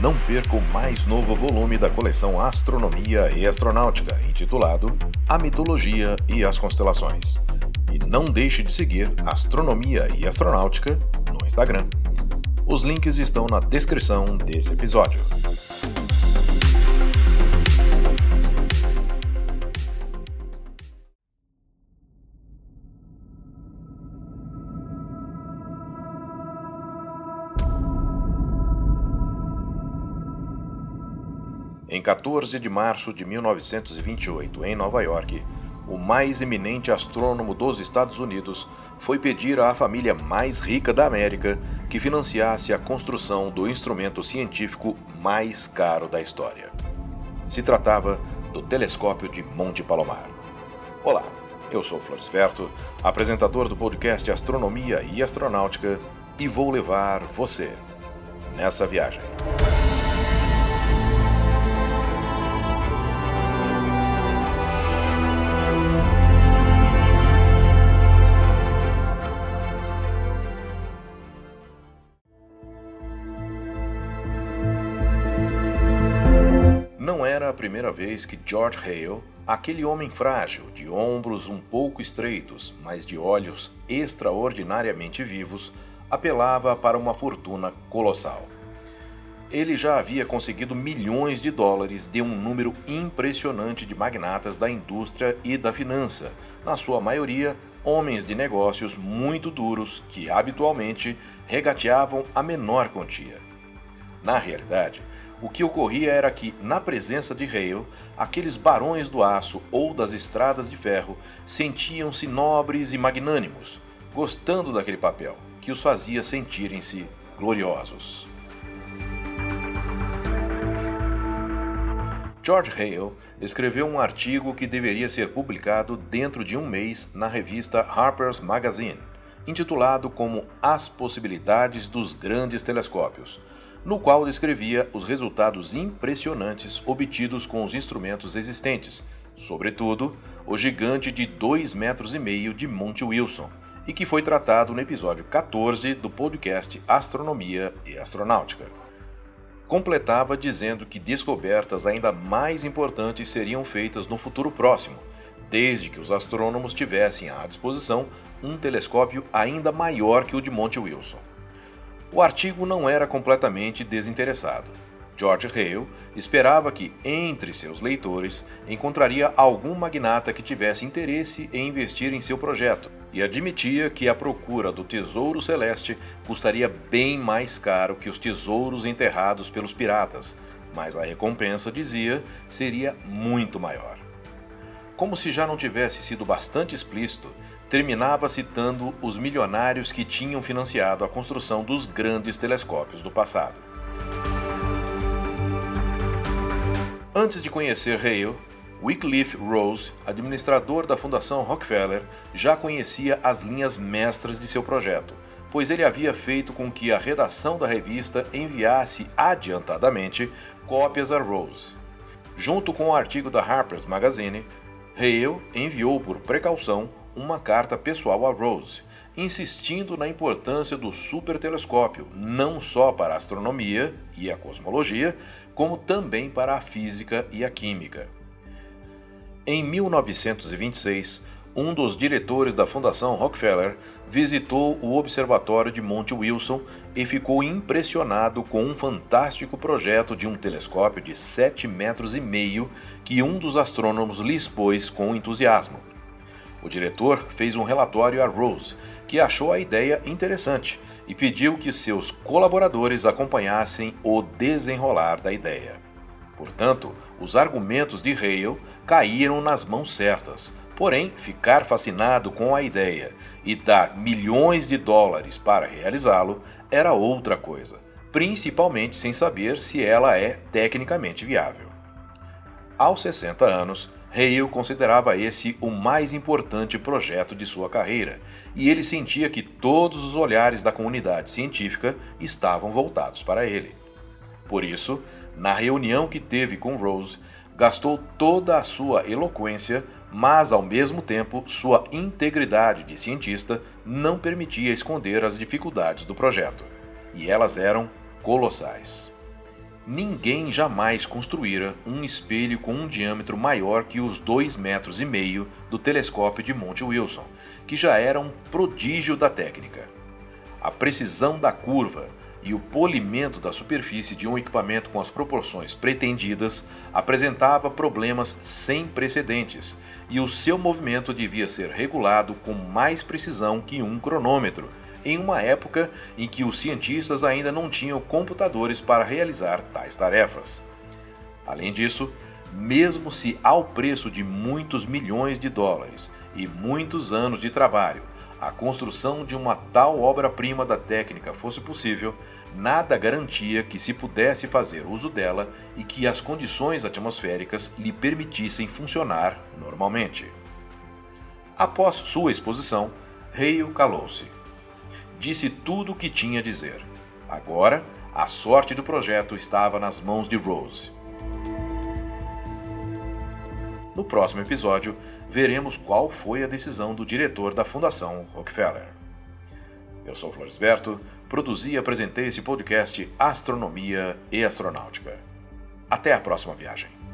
não perca o mais novo volume da coleção Astronomia e Astronáutica, intitulado A Mitologia e as Constelações. E não deixe de seguir Astronomia e Astronáutica no Instagram. Os links estão na descrição desse episódio. Em 14 de março de 1928, em Nova York, o mais eminente astrônomo dos Estados Unidos foi pedir à família mais rica da América que financiasse a construção do instrumento científico mais caro da história. Se tratava do telescópio de Monte Palomar. Olá, eu sou Florisberto, apresentador do podcast Astronomia e Astronáutica, e vou levar você nessa viagem. Primeira vez que George Hale, aquele homem frágil, de ombros um pouco estreitos, mas de olhos extraordinariamente vivos, apelava para uma fortuna colossal. Ele já havia conseguido milhões de dólares de um número impressionante de magnatas da indústria e da finança, na sua maioria homens de negócios muito duros que habitualmente regateavam a menor quantia. Na realidade, o que ocorria era que, na presença de Hale, aqueles barões do aço ou das estradas de ferro sentiam-se nobres e magnânimos, gostando daquele papel, que os fazia sentirem-se gloriosos. George Hale escreveu um artigo que deveria ser publicado dentro de um mês na revista Harper's Magazine, intitulado como As Possibilidades dos Grandes Telescópios, no qual descrevia os resultados impressionantes obtidos com os instrumentos existentes, sobretudo o gigante de 2,5 metros e meio de Monte Wilson, e que foi tratado no episódio 14 do podcast Astronomia e Astronáutica. Completava dizendo que descobertas ainda mais importantes seriam feitas no futuro próximo, desde que os astrônomos tivessem à disposição um telescópio ainda maior que o de Monte Wilson. O artigo não era completamente desinteressado. George Hale esperava que, entre seus leitores, encontraria algum magnata que tivesse interesse em investir em seu projeto e admitia que a procura do tesouro celeste custaria bem mais caro que os tesouros enterrados pelos piratas, mas a recompensa, dizia, seria muito maior. Como se já não tivesse sido bastante explícito, terminava citando os milionários que tinham financiado a construção dos grandes telescópios do passado. Antes de conhecer Hale, Wycliffe Rose, administrador da Fundação Rockefeller, já conhecia as linhas mestras de seu projeto, pois ele havia feito com que a redação da revista enviasse adiantadamente cópias a Rose. Junto com o artigo da Harper's Magazine, Hale enviou por precaução uma carta pessoal a Rose, insistindo na importância do supertelescópio, não só para a astronomia e a cosmologia, como também para a física e a química. Em 1926, um dos diretores da Fundação Rockefeller visitou o observatório de Monte Wilson e ficou impressionado com um fantástico projeto de um telescópio de 7 metros e meio que um dos astrônomos lhe expôs com entusiasmo. O diretor fez um relatório a Rose, que achou a ideia interessante e pediu que seus colaboradores acompanhassem o desenrolar da ideia. Portanto, os argumentos de Hale caíram nas mãos certas. Porém, ficar fascinado com a ideia e dar milhões de dólares para realizá-lo era outra coisa, principalmente sem saber se ela é tecnicamente viável. Aos 60 anos, Hale considerava esse o mais importante projeto de sua carreira, e ele sentia que todos os olhares da comunidade científica estavam voltados para ele. Por isso, na reunião que teve com Rose, gastou toda a sua eloquência, mas ao mesmo tempo sua integridade de cientista não permitia esconder as dificuldades do projeto, e elas eram colossais. Ninguém jamais construíra um espelho com um diâmetro maior que os dois metros e meio do telescópio de Monte Wilson, que já era um prodígio da técnica. A precisão da curva e o polimento da superfície de um equipamento com as proporções pretendidas apresentava problemas sem precedentes, e o seu movimento devia ser regulado com mais precisão que um cronômetro, em uma época em que os cientistas ainda não tinham computadores para realizar tais tarefas. Além disso, mesmo se ao preço de muitos milhões de dólares e muitos anos de trabalho, a construção de uma tal obra-prima da técnica fosse possível, nada garantia que se pudesse fazer uso dela e que as condições atmosféricas lhe permitissem funcionar normalmente. Após sua exposição, Hale calou-se. Disse tudo o que tinha a dizer. Agora, a sorte do projeto estava nas mãos de Rose. No próximo episódio, veremos qual foi a decisão do diretor da Fundação Rockefeller. Eu sou Floresberto, produzi e apresentei esse podcast Astronomia e Astronáutica. Até a próxima viagem.